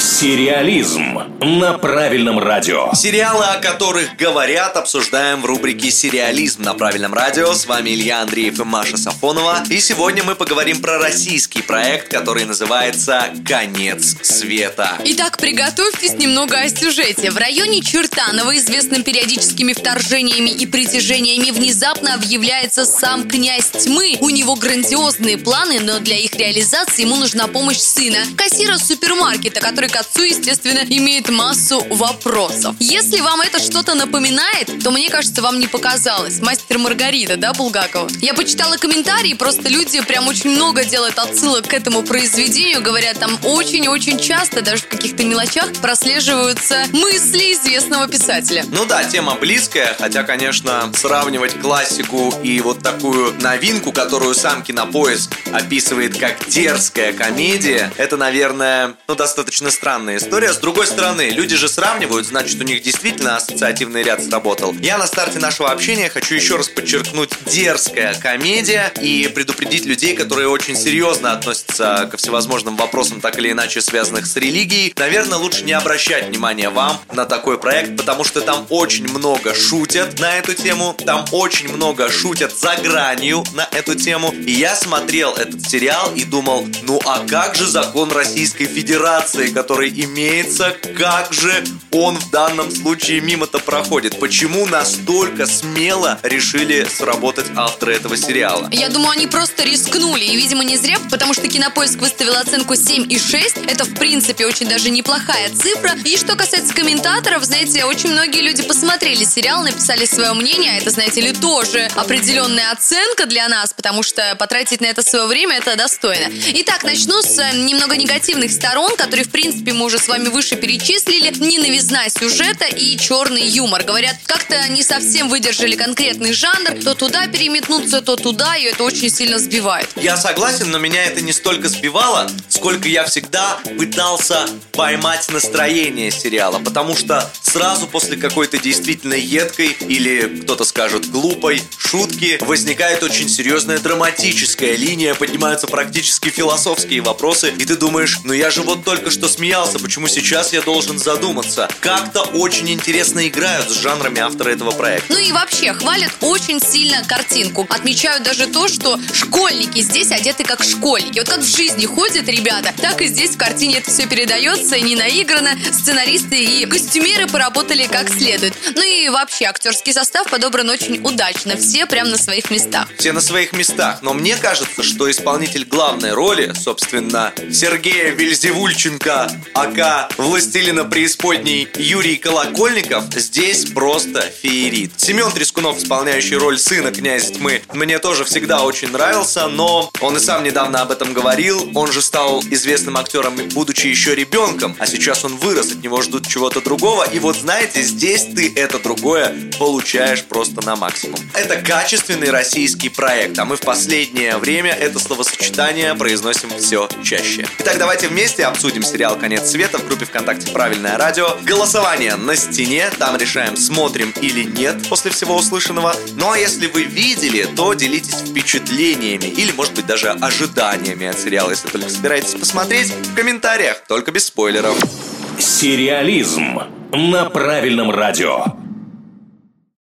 Сериализм на правильном радио. Сериалы, о которых говорят, обсуждаем в рубрике «Сериализм» на правильном радио. С вами Илья Андреев и Маша Сафонова. И сегодня мы поговорим про российский проект, который называется «Конец света». Итак, приготовьтесь немного о сюжете. В районе Чертанова, известным периодическими вторжениями и притяжениями, внезапно объявляется сам князь тьмы. У него грандиозные планы, но для их реализации ему нужна помощь сына, кассира супермаркета, который к отцу, естественно, имеет массу вопросов. Если вам это что-то напоминает, то мне кажется, вам не показалось. Мастер Маргарита, да, Булгакова? Я почитала комментарии, просто люди прям очень много делают отсылок к этому произведению, говорят, там очень-очень часто, даже в каких-то мелочах, прослеживаются мысли известного писателя. Ну да, тема близкая, хотя, конечно, сравнивать классику и вот такую новинку, которую сам Кинопоиск описывает как дерзкая комедия, это, наверное, ну, достаточно странная история. С другой стороны, люди же сравнивают, значит, у них действительно ассоциативный ряд сработал. Я на старте нашего общения хочу еще раз подчеркнуть дерзкая комедия и предупредить людей, которые очень серьезно относятся ко всевозможным вопросам, так или иначе связанных с религией. Наверное, лучше не обращать внимания вам на такой проект, потому что там очень много шутят на эту тему, там очень много шутят за гранью на эту тему. И я смотрел этот сериал и думал, ну а как же закон Российской Федерации, который имеется, как же он в данном случае мимо-то проходит? Почему настолько смело решили сработать авторы этого сериала? Я думаю, они просто рискнули. И, видимо, не зря, потому что Кинопоиск выставил оценку 7,6. Это, в принципе, очень даже неплохая цифра. И что касается комментаторов, знаете, очень многие люди посмотрели сериал, написали свое мнение. Это, знаете ли, тоже определенная оценка для нас, потому что потратить на это свое время это достойно. Итак, начну с э, немного негативных сторон, которые, в принципе, мы уже с вами выше перечислили. Не сюжета и черный юмор. Говорят, как-то не совсем выдержали конкретный жанр. То туда переметнуться, то туда, и это очень сильно сбивает. Я согласен, но меня это не столько сбивало, сколько я всегда пытался поймать настроение сериала, потому что сразу после какой-то действительно едкой или кто-то скажет глупой шутки возникает очень серьезная драматическая линия, поднимаются практически философские вопросы, и ты думаешь, ну я же вот только что смеялся, почему сейчас я должен задуматься? Как-то очень интересно играют с жанрами автора этого проекта. Ну и вообще, хвалят очень сильно картинку. Отмечают даже то, что школьники здесь одеты как школьники. Вот как в жизни ходят ребята, так и здесь в картине это все передается, не наиграно. Сценаристы и костюмеры поработали как следует. Ну и вообще, актерский состав подобран очень удачно. Все прям на своих местах. Все на своих местах, но мне кажется, что исполнитель главной роли, собственно, Сергея Вельзевульченко, ака Властелина преисподней Юрий Колокольников, здесь просто феерит. Семен Трескунов, исполняющий роль сына князя тьмы, мне тоже всегда очень нравился, но он и сам недавно об этом говорил. Он же стал известным актером, будучи еще ребенком, а сейчас он вырос, от него ждут чего-то другого. И вот знаете, здесь ты это другое получаешь просто на максимум. Это качественный российский проект, а мы в последнее время это словосочетание произносим все чаще. Итак, давайте вместе обсудим сериал «Конец света» в группе ВКонтакте «Правильное радио». Голосование на стене, там решаем, смотрим или нет после всего услышанного. Ну а если вы видели, то делитесь впечатлениями или, может быть, даже ожиданиями от сериала, если только собираетесь посмотреть, в комментариях, только без спойлеров. Сериализм на правильном радио.